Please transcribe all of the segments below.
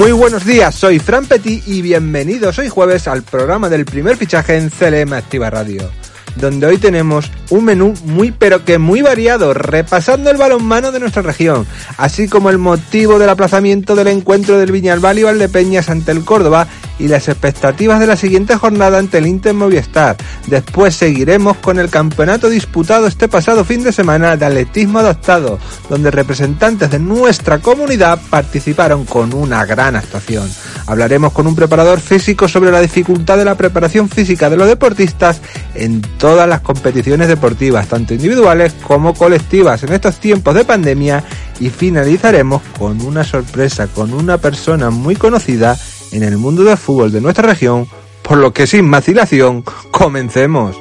Muy buenos días, soy Fran Petit y bienvenidos hoy jueves al programa del primer fichaje en CLM Activa Radio donde hoy tenemos un menú muy pero que muy variado, repasando el balonmano de nuestra región, así como el motivo del aplazamiento del encuentro del Viñalbal y Valdepeñas ante el Córdoba y las expectativas de la siguiente jornada ante el Inter Movistar. Después seguiremos con el campeonato disputado este pasado fin de semana de atletismo adaptado, donde representantes de nuestra comunidad participaron con una gran actuación. Hablaremos con un preparador físico sobre la dificultad de la preparación física de los deportistas en todas las competiciones deportivas, tanto individuales como colectivas en estos tiempos de pandemia y finalizaremos con una sorpresa, con una persona muy conocida en el mundo del fútbol de nuestra región, por lo que sin vacilación, comencemos.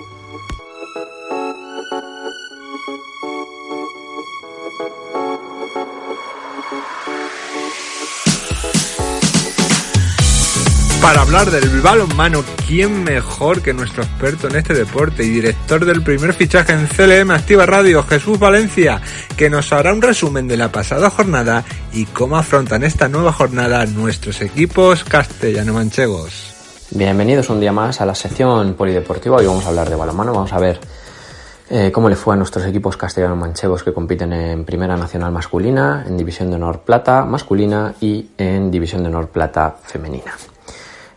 Para hablar del balonmano, ¿quién mejor que nuestro experto en este deporte y director del primer fichaje en CLM Activa Radio, Jesús Valencia, que nos hará un resumen de la pasada jornada y cómo afrontan esta nueva jornada nuestros equipos castellano-manchegos? Bienvenidos un día más a la sección polideportiva. Hoy vamos a hablar de balonmano. Vamos a ver eh, cómo le fue a nuestros equipos castellano-manchegos que compiten en Primera Nacional masculina, en División de Honor Plata masculina y en División de Honor Plata femenina.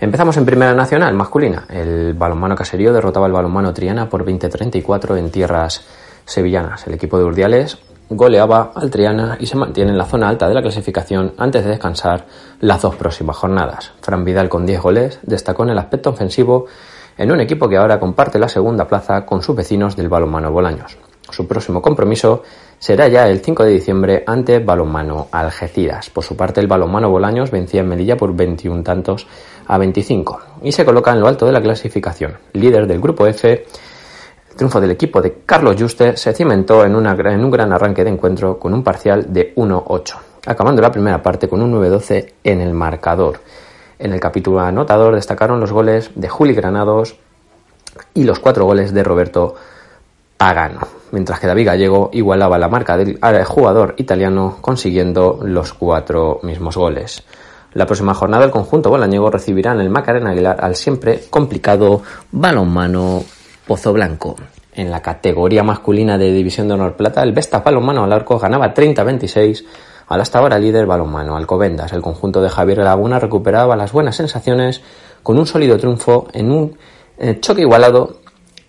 Empezamos en Primera Nacional, masculina. El balonmano caserío derrotaba al balonmano Triana por 20-34 en tierras sevillanas. El equipo de Urdiales goleaba al Triana y se mantiene en la zona alta de la clasificación antes de descansar las dos próximas jornadas. Fran Vidal con 10 goles destacó en el aspecto ofensivo en un equipo que ahora comparte la segunda plaza con sus vecinos del balonmano Bolaños. Su próximo compromiso será ya el 5 de diciembre ante Balonmano Algeciras. Por su parte, el Balonmano Bolaños vencía en Melilla por 21 tantos a 25 y se coloca en lo alto de la clasificación. Líder del grupo F, el triunfo del equipo de Carlos Juste se cimentó en, en un gran arranque de encuentro con un parcial de 1-8, acabando la primera parte con un 9-12 en el marcador. En el capítulo anotador destacaron los goles de Juli Granados y los cuatro goles de Roberto Pagano, mientras que David Gallego igualaba la marca del jugador italiano consiguiendo los cuatro mismos goles. La próxima jornada el conjunto bolañego recibirá en el Macarena Aguilar al siempre complicado balonmano Pozo Blanco. En la categoría masculina de División de Honor Plata, el Vestas Balonmano al arco ganaba 30-26 al hasta ahora líder balonmano Alcobendas. El conjunto de Javier Laguna recuperaba las buenas sensaciones con un sólido triunfo en un eh, choque igualado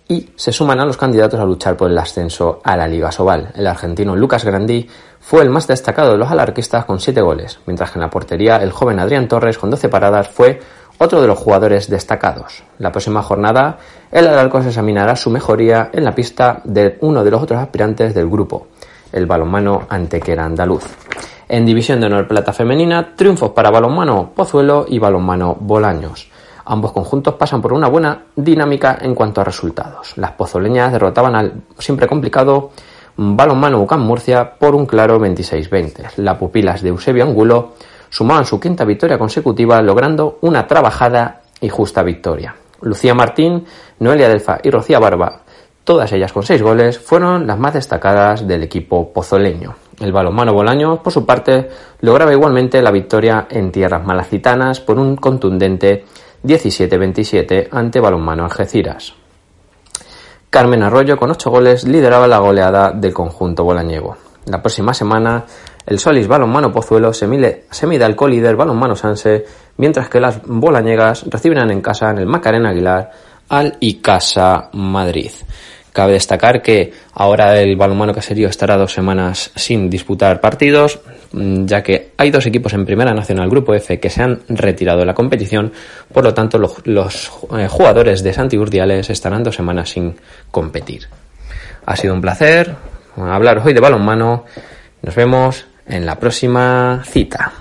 y se suman a los candidatos a luchar por el ascenso a la Liga Sobal. El argentino Lucas Grandí fue el más destacado de los alarquistas con 7 goles, mientras que en la portería el joven Adrián Torres con 12 paradas fue otro de los jugadores destacados. La próxima jornada el Alarco se examinará su mejoría en la pista de uno de los otros aspirantes del grupo, el balonmano Antequera Andaluz. En División de Honor Plata Femenina, triunfos para balonmano Pozuelo y balonmano Bolaños. Ambos conjuntos pasan por una buena dinámica en cuanto a resultados. Las pozoleñas derrotaban al siempre complicado balonmano Ucán Murcia por un claro 26-20. Las pupilas de Eusebio Angulo sumaban su quinta victoria consecutiva logrando una trabajada y justa victoria. Lucía Martín, Noelia Delfa y Rocía Barba, todas ellas con seis goles, fueron las más destacadas del equipo pozoleño. El balonmano Bolaño, por su parte, lograba igualmente la victoria en tierras malacitanas por un contundente 17-27 ante Balonmano Algeciras. Carmen Arroyo, con 8 goles, lideraba la goleada del conjunto bolañego. La próxima semana, el Solis Balonmano Pozuelo se mida al colíder Balonmano Sanse, mientras que las bolañegas recibirán en casa en el Macarena Aguilar al Icasa Madrid. Cabe destacar que ahora el balonmano caserío estará dos semanas sin disputar partidos, mm, ya que hay dos equipos en Primera Nacional Grupo F que se han retirado de la competición, por lo tanto los, eh, jugadores de Santi Urdiales estarán dos semanas sin competir. Ha sido un placer hablar hoy de balonmano. Nos vemos en la próxima cita.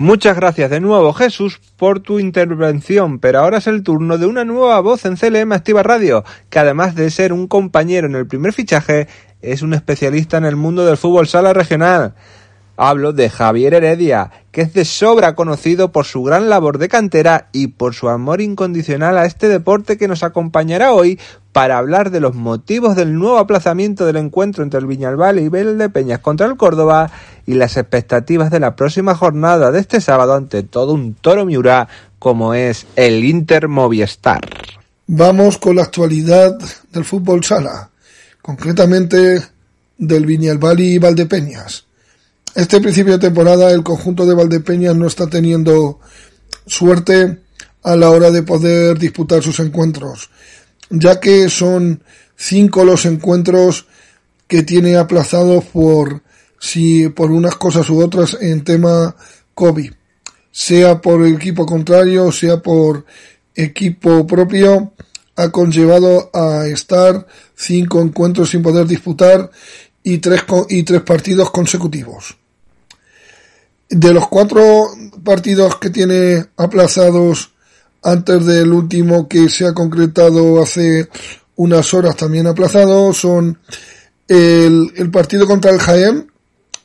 Muchas gracias de nuevo Jesús por tu intervención, pero ahora es el turno de una nueva voz en CLM Activa Radio, que además de ser un compañero en el primer fichaje, es un especialista en el mundo del fútbol sala regional. Hablo de Javier Heredia, que es de sobra conocido por su gran labor de cantera y por su amor incondicional a este deporte que nos acompañará hoy para hablar de los motivos del nuevo aplazamiento del encuentro entre el Viñalbal y de Peñas contra el Córdoba y las expectativas de la próxima jornada de este sábado ante todo un toro miura como es el Inter Movistar. Vamos con la actualidad del fútbol sala, concretamente del Viñalbal y Valdepeñas. Este principio de temporada el conjunto de Valdepeñas no está teniendo suerte a la hora de poder disputar sus encuentros, ya que son cinco los encuentros que tiene aplazados por si por unas cosas u otras en tema COVID, sea por el equipo contrario, sea por equipo propio, ha conllevado a estar cinco encuentros sin poder disputar y tres, y tres partidos consecutivos. De los cuatro partidos que tiene aplazados antes del último que se ha concretado hace unas horas también aplazado son el, partido contra el Jaén,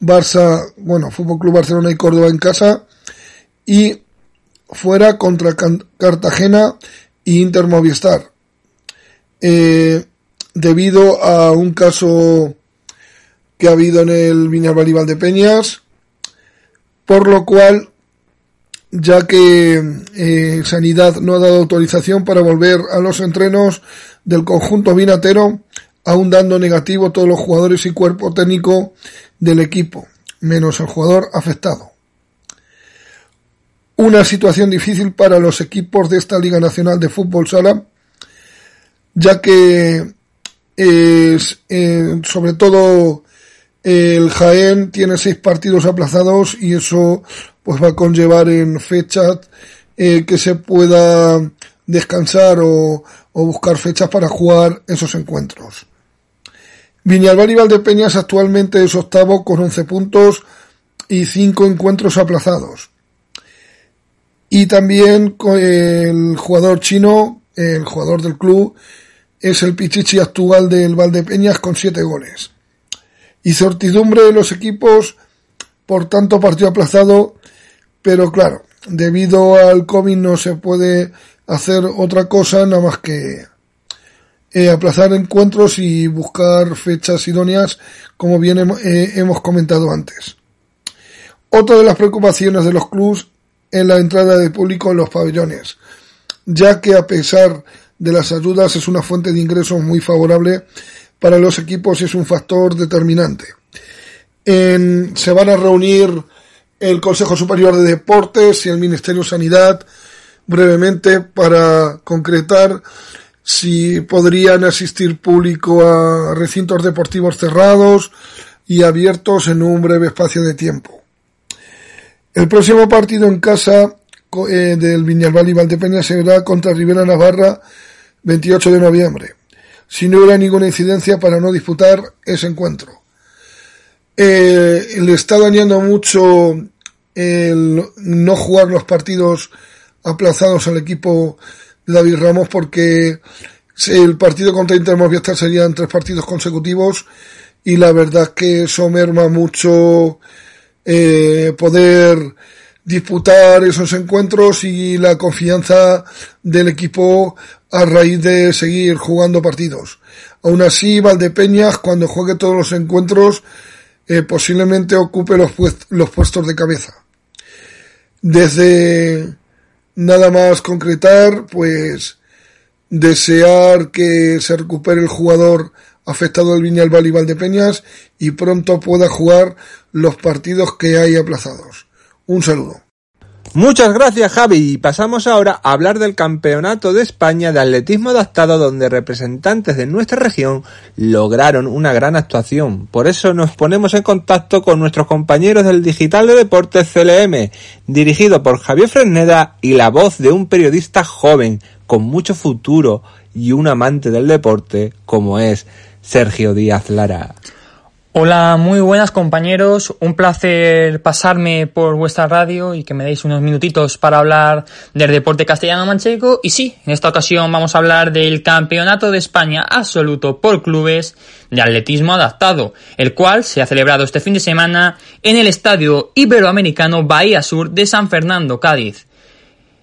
Barça, bueno, Fútbol Club Barcelona y Córdoba en casa y fuera contra Cartagena y Inter Movistar. Eh, debido a un caso que ha habido en el Viñal de Peñas, por lo cual, ya que eh, Sanidad no ha dado autorización para volver a los entrenos del conjunto vinatero, aún dando negativo todos los jugadores y cuerpo técnico del equipo, menos el jugador afectado. Una situación difícil para los equipos de esta Liga Nacional de Fútbol Sala, ya que es, eh, sobre todo el Jaén tiene seis partidos aplazados y eso pues va a conllevar en fechas eh, que se pueda descansar o, buscar fechas para jugar esos encuentros. Viñalbal y Valdepeñas actualmente es octavo con 11 puntos y cinco encuentros aplazados. Y también el jugador chino, el jugador del club, es el Pichichi actual del Valdepeñas con siete goles y certidumbre de los equipos, por tanto partido aplazado, pero claro, debido al COVID no se puede hacer otra cosa nada más que eh, aplazar encuentros y buscar fechas idóneas, como bien eh, hemos comentado antes. Otra de las preocupaciones de los clubes es la entrada de público en los pabellones, ya que a pesar de las ayudas es una fuente de ingresos muy favorable para los equipos es un factor determinante. se van a reunir el Consejo Superior de Deportes y el Ministerio de Sanidad brevemente para concretar si podrían asistir público a recintos deportivos cerrados y abiertos en un breve espacio de tiempo. El próximo partido en casa eh, del Viñalbal y Valdepeña será contra Rivera Navarra 28 de noviembre si no hubiera ninguna incidencia para no disputar ese encuentro. Eh, le está dañando mucho el no jugar los partidos aplazados al equipo de David Ramos porque el partido contra Inter Movistar serían tres partidos consecutivos y la verdad que eso merma mucho eh, poder disputar esos encuentros y la confianza del equipo a raíz de seguir jugando partidos. Aún así, Valdepeñas, cuando juegue todos los encuentros, eh, posiblemente ocupe los, los puestos de cabeza. Desde nada más concretar, pues desear que se recupere el jugador afectado del Viñalbal y Valdepeñas y pronto pueda jugar los partidos que hay aplazados. Un saludo. Muchas gracias Javi y pasamos ahora a hablar del Campeonato de España de Atletismo Adaptado donde representantes de nuestra región lograron una gran actuación. Por eso nos ponemos en contacto con nuestros compañeros del Digital de Deportes CLM, dirigido por Javier Fresneda y la voz de un periodista joven con mucho futuro y un amante del deporte como es Sergio Díaz Lara. Hola, muy buenas compañeros. Un placer pasarme por vuestra radio y que me deis unos minutitos para hablar del deporte castellano manchego. Y sí, en esta ocasión vamos a hablar del Campeonato de España absoluto por clubes de atletismo adaptado, el cual se ha celebrado este fin de semana en el Estadio Iberoamericano Bahía Sur de San Fernando, Cádiz.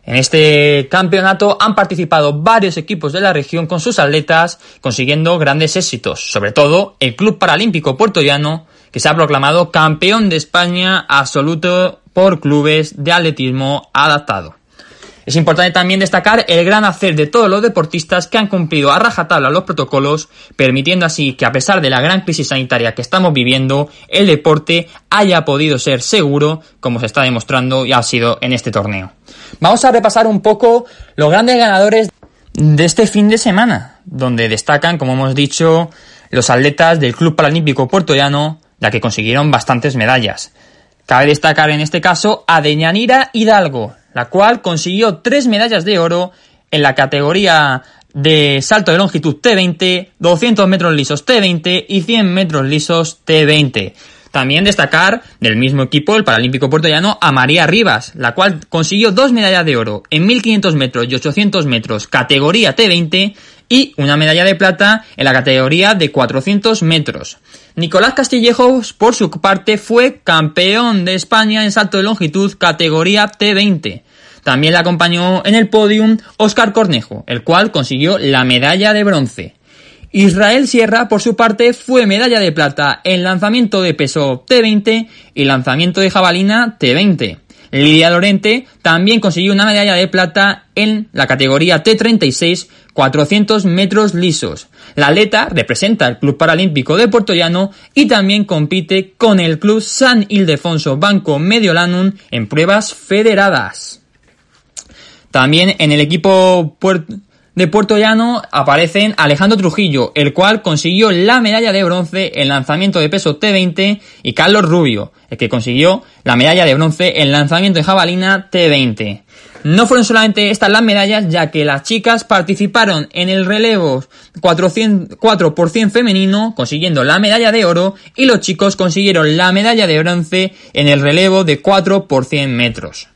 En este campeonato han participado varios equipos de la región con sus atletas, consiguiendo grandes éxitos, sobre todo el Club Paralímpico Puertollano, que se ha proclamado campeón de España absoluto por clubes de atletismo adaptado. Es importante también destacar el gran hacer de todos los deportistas que han cumplido a rajatabla los protocolos, permitiendo así que a pesar de la gran crisis sanitaria que estamos viviendo, el deporte haya podido ser seguro, como se está demostrando y ha sido en este torneo. Vamos a repasar un poco los grandes ganadores de este fin de semana, donde destacan, como hemos dicho, los atletas del Club Paralímpico Puertollano, ya que consiguieron bastantes medallas. Cabe destacar en este caso a Deñanira Hidalgo, la cual consiguió tres medallas de oro en la categoría de salto de longitud T20, 200 metros lisos T20 y 100 metros lisos T20. También destacar del mismo equipo el Paralímpico puertollano a María Rivas, la cual consiguió dos medallas de oro en 1500 metros y 800 metros categoría T20 y una medalla de plata en la categoría de 400 metros. Nicolás Castillejos, por su parte, fue campeón de España en salto de longitud categoría T20. También le acompañó en el podium Oscar Cornejo, el cual consiguió la medalla de bronce. Israel Sierra, por su parte, fue medalla de plata en lanzamiento de peso T20 y lanzamiento de jabalina T20. Lidia Lorente también consiguió una medalla de plata en la categoría T36 400 metros lisos. La atleta representa al Club Paralímpico de Llano y también compite con el Club San Ildefonso Banco Mediolanum en pruebas federadas. También en el equipo de Puerto Llano aparecen Alejandro Trujillo, el cual consiguió la medalla de bronce en lanzamiento de peso T20, y Carlos Rubio, el que consiguió la medalla de bronce en lanzamiento de jabalina T20. No fueron solamente estas las medallas, ya que las chicas participaron en el relevo 400, 4 femenino, consiguiendo la medalla de oro, y los chicos consiguieron la medalla de bronce en el relevo de 4 por 100 metros.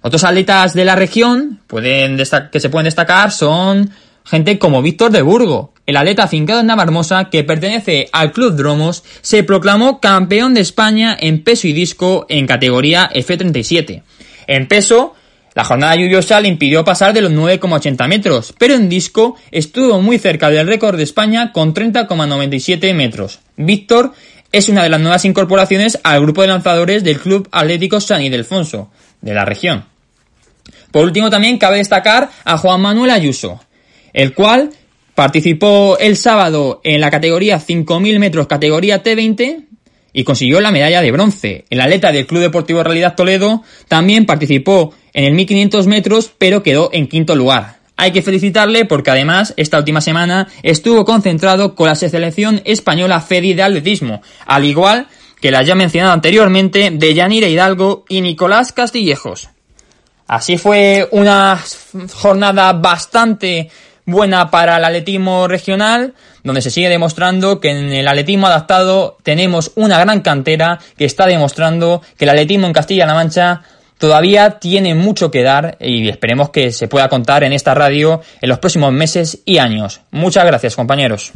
Otros atletas de la región que se pueden destacar son gente como Víctor de Burgo. El atleta afincado en Navarmosa, que pertenece al Club Dromos, se proclamó campeón de España en peso y disco en categoría F37. En peso, la jornada lluviosa le impidió pasar de los 9,80 metros, pero en disco estuvo muy cerca del récord de España con 30,97 metros. Víctor es una de las nuevas incorporaciones al grupo de lanzadores del Club Atlético San Ildefonso de la región. Por último, también cabe destacar a Juan Manuel Ayuso, el cual participó el sábado en la categoría 5.000 metros, categoría T20, y consiguió la medalla de bronce. El atleta del Club Deportivo Realidad Toledo también participó en el 1500 metros, pero quedó en quinto lugar. Hay que felicitarle porque además esta última semana estuvo concentrado con la selección española FEDI de atletismo, al igual que la ya mencionado anteriormente de Yanira Hidalgo y Nicolás Castillejos. Así fue una jornada bastante buena para el atletismo regional, donde se sigue demostrando que en el atletismo adaptado tenemos una gran cantera que está demostrando que el atletismo en Castilla-La Mancha todavía tiene mucho que dar y esperemos que se pueda contar en esta radio en los próximos meses y años. Muchas gracias, compañeros.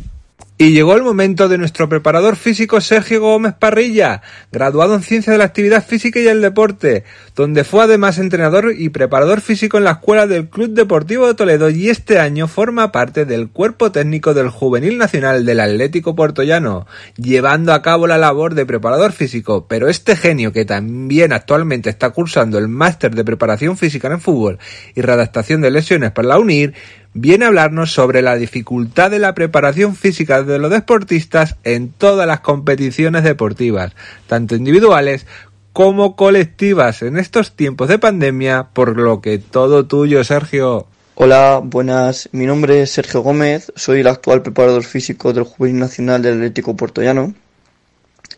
Y llegó el momento de nuestro preparador físico Sergio Gómez Parrilla, graduado en Ciencia de la Actividad Física y el Deporte, donde fue además entrenador y preparador físico en la escuela del Club Deportivo de Toledo y este año forma parte del cuerpo técnico del Juvenil Nacional del Atlético Puertollano, llevando a cabo la labor de preparador físico, pero este genio que también actualmente está cursando el máster de preparación física en fútbol y redactación de lesiones para la UNIR, viene a hablarnos sobre la dificultad de la preparación física de los deportistas en todas las competiciones deportivas, tanto individuales como colectivas en estos tiempos de pandemia, por lo que todo tuyo, Sergio. Hola, buenas. Mi nombre es Sergio Gómez, soy el actual preparador físico del Juvenil Nacional del Atlético Puertollano.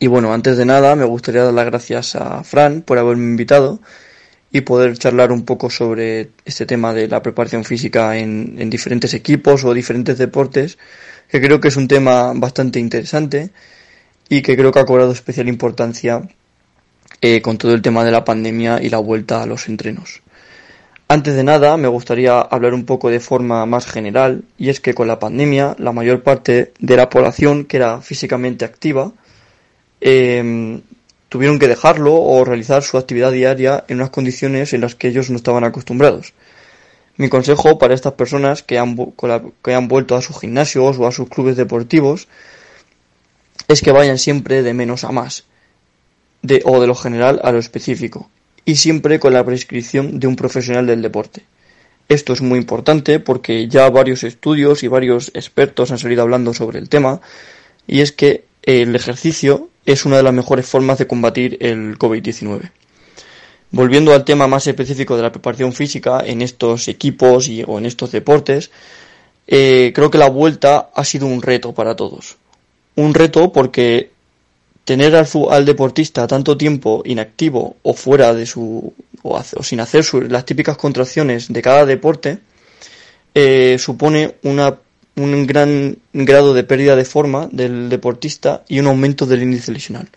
Y bueno, antes de nada me gustaría dar las gracias a Fran por haberme invitado y poder charlar un poco sobre este tema de la preparación física en, en, diferentes equipos o diferentes deportes, que creo que es un tema bastante interesante y que creo que ha cobrado especial importancia eh, con todo el tema de la pandemia y la vuelta a los entrenos. Antes de nada, me gustaría hablar un poco de forma más general, y es que con la pandemia, la mayor parte de la población que era físicamente activa em, tuvieron que dejarlo o realizar su actividad diaria en unas condiciones en las que ellos no estaban acostumbrados. Mi consejo para estas personas que han, que han vuelto a sus gimnasios o a sus clubes deportivos es que vayan siempre de menos a más, de, o de lo general a lo específico, y siempre con la prescripción de un profesional del deporte. Esto es muy importante porque ya varios estudios y varios expertos han salido hablando sobre el tema, y es que el ejercicio es una de las mejores formas de combatir el COVID-19. Volviendo al tema más específico de la preparación física en estos equipos y, o en estos deportes, eh, creo que la vuelta ha sido un reto para todos. Un reto porque tener al, deportista tanto tiempo inactivo o fuera de su o, sin hacer las típicas contracciones de cada deporte eh, supone una, un gran grado de pérdida de forma del deportista y un aumento del índice lesional.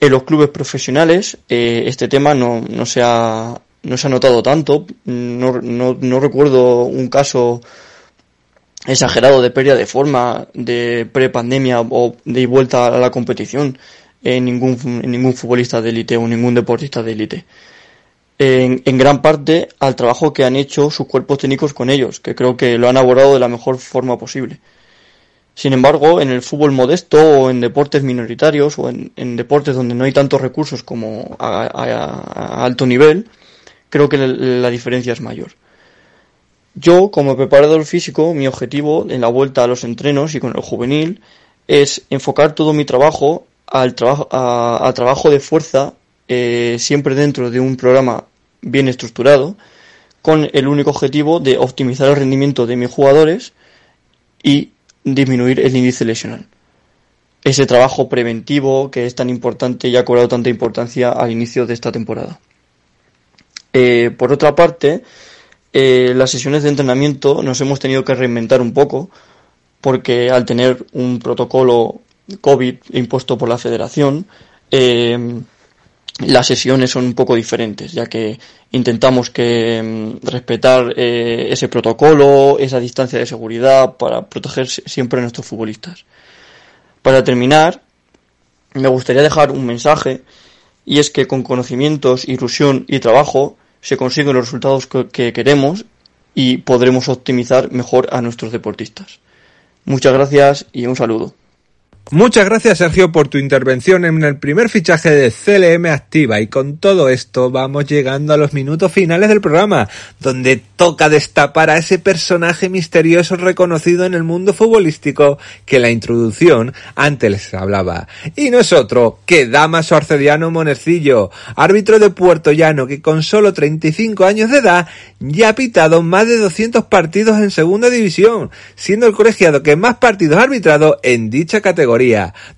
En los clubes profesionales eh, este tema no, no, se ha, no se ha notado tanto. No, no, no recuerdo un caso exagerado de pérdida de forma de prepandemia o de vuelta a la competición en ningún, en ningún futbolista de élite o ningún deportista de élite. En, en, gran parte al trabajo que han hecho sus cuerpos técnicos con ellos, que creo que lo han abordado de la mejor forma posible. Sin embargo, en el fútbol modesto o en deportes minoritarios o en, deportes donde no hay tantos recursos como a, alto nivel, creo que la, diferencia es mayor. Yo, como preparador físico, mi objetivo en la vuelta a los entrenos y con el juvenil es enfocar todo mi trabajo al trabajo, a, trabajo de fuerza, eh, siempre dentro de un programa bien estructurado, con el único objetivo de optimizar el rendimiento de mis jugadores y disminuir el índice lesional. Ese trabajo preventivo que es tan importante y ha cobrado tanta importancia al inicio de esta temporada. Eh, por otra parte, eh, las sesiones de entrenamiento nos hemos tenido que reinventar un poco porque al tener un protocolo COVID impuesto por la federación, las sesiones son un poco diferentes, ya que intentamos que mm, respetar eh, ese protocolo, esa distancia de seguridad para proteger siempre a nuestros futbolistas. Para terminar, me gustaría dejar un mensaje y es que con conocimientos, ilusión y trabajo se consiguen los resultados que queremos y podremos optimizar mejor a nuestros deportistas. Muchas gracias y un saludo. Muchas gracias Sergio por tu intervención en el primer fichaje de CLM Activa y con todo esto vamos llegando a los minutos finales del programa, donde toca destapar a ese personaje misterioso reconocido en el mundo futbolístico que la introducción antes les hablaba. Y no es otro que Damaso Arcediano Monecillo, árbitro de Puerto Llano que con solo 35 años de edad ya ha pitado más de 200 partidos en segunda división, siendo el colegiado que más partidos ha arbitrado en dicha categoría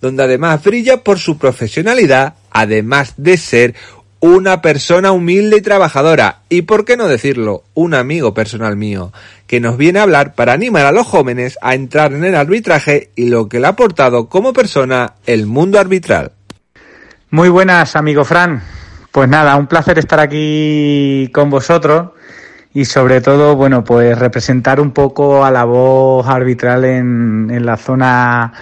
donde además brilla por su profesionalidad, además de ser una persona humilde y trabajadora, y por qué no decirlo, un amigo personal mío, que nos viene a hablar para animar a los jóvenes a entrar en el arbitraje y lo que le ha aportado como persona el mundo arbitral. Muy buenas, amigo Fran. Pues nada, un placer estar aquí con vosotros y sobre todo, bueno, pues representar un poco a la voz arbitral en, en la zona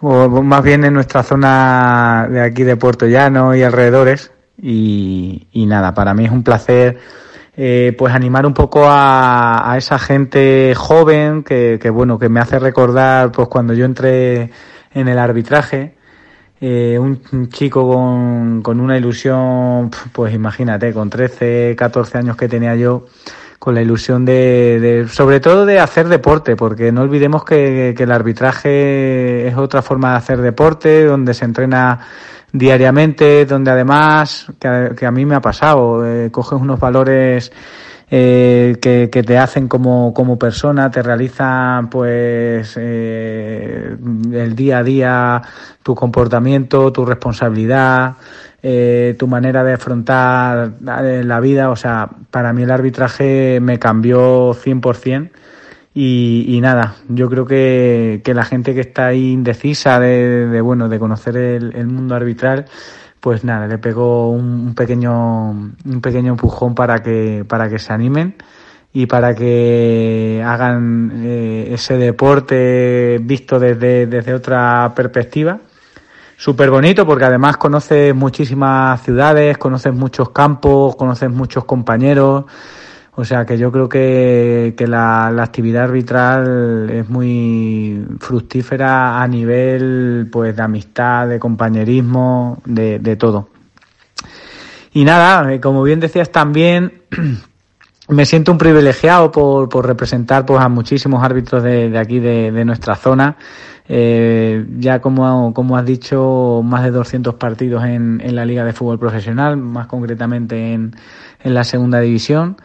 o más bien en nuestra zona de aquí de Puerto Llano y alrededores. Y, nada, para mí es un placer eh, pues animar un poco a, esa gente joven que, que, bueno, que me hace recordar pues cuando yo entré en el arbitraje. Eh, un, chico con, con una ilusión, pues imagínate, con 13, 14 años que tenía yo, con la ilusión de, sobre todo de hacer deporte, porque no olvidemos que, el arbitraje es otra forma de hacer deporte, donde se entrena diariamente, donde además, que a, mí me ha pasado, eh, coges unos valores eh, que, que, te hacen como, como persona, te realizan pues eh, el día a día, tu comportamiento, tu responsabilidad, eh, tu manera de afrontar la vida. O sea, para mí el arbitraje me cambió 100% Y, nada, yo creo que, que, la gente que está ahí indecisa de, bueno, de conocer el, mundo arbitral, pues nada, le pegó un, pequeño, un pequeño empujón para que, para que se animen y para que hagan eh, ese deporte visto desde, desde otra perspectiva. Súper bonito porque además conoces muchísimas ciudades, conoces muchos campos, conoces muchos compañeros. O sea que yo creo que, que la, la, actividad arbitral es muy fructífera a nivel pues de amistad, de compañerismo, de, de todo. Y nada, eh, como bien decías también, me siento un privilegiado por, por representar pues a muchísimos árbitros de, de aquí de, de, nuestra zona. Eh, ya como, como has dicho, más de 200 partidos en, en la Liga de Fútbol Profesional, más concretamente en, en la Segunda División.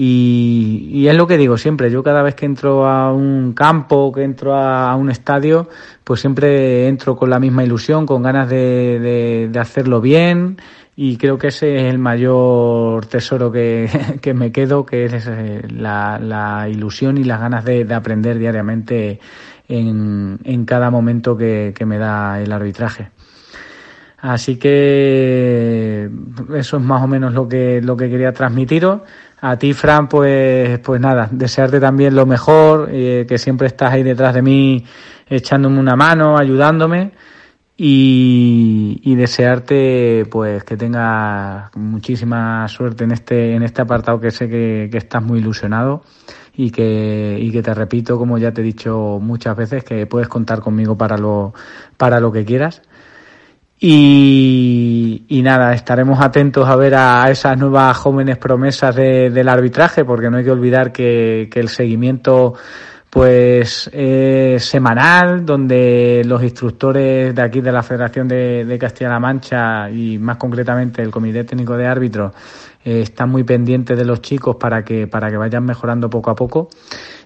Y, es lo que digo siempre, yo cada vez que entro a un campo, que entro a, un estadio, pues siempre entro con la misma ilusión, con ganas de, hacerlo bien y creo que ese es el mayor tesoro que, me quedo, que es eh, la, ilusión y las ganas de, aprender diariamente en, en cada momento que, que me da el arbitraje. Así que eso es más o menos lo que, lo que quería transmitiros. A ti, Fran, pues, pues nada, desearte también lo mejor, eh, que siempre estás ahí detrás de mí echándome una mano, ayudándome y, y, desearte pues que tengas muchísima suerte en este, en este apartado que sé que, que estás muy ilusionado y que, y que te repito, como ya te he dicho muchas veces, que puedes contar conmigo para lo, para lo que quieras. Y, y, nada, estaremos atentos a ver a esas nuevas jóvenes promesas de, del arbitraje, porque no hay que olvidar que, que el seguimiento pues es semanal, donde los instructores de aquí de la Federación de, de Castilla-La Mancha y más concretamente el Comité Técnico de Árbitros eh, están muy pendientes de los chicos para que, para que vayan mejorando poco a poco.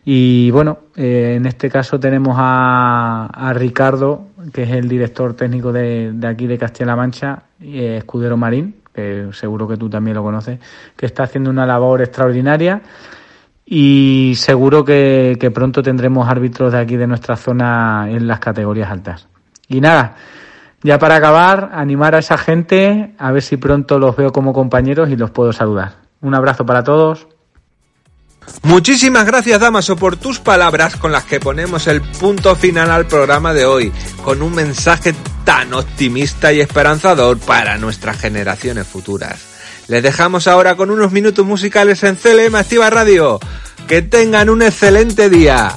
Y bueno, eh, en este caso tenemos a, a, Ricardo, que es el director técnico de, de aquí de Castilla-La Mancha, eh, Escudero Marín, que seguro que tú también lo conoces, que está haciendo una labor extraordinaria y seguro que, que pronto tendremos árbitros de aquí de nuestra zona en las categorías altas. Y nada, ya para acabar, animar a esa gente, a ver si pronto los veo como compañeros y los puedo saludar. Un abrazo para todos. Muchísimas gracias Damaso por tus palabras con las que ponemos el punto final al programa de hoy, con un mensaje tan optimista y esperanzador para nuestras generaciones futuras. Les dejamos ahora con unos minutos musicales en CLM Activa Radio. Que tengan un excelente día.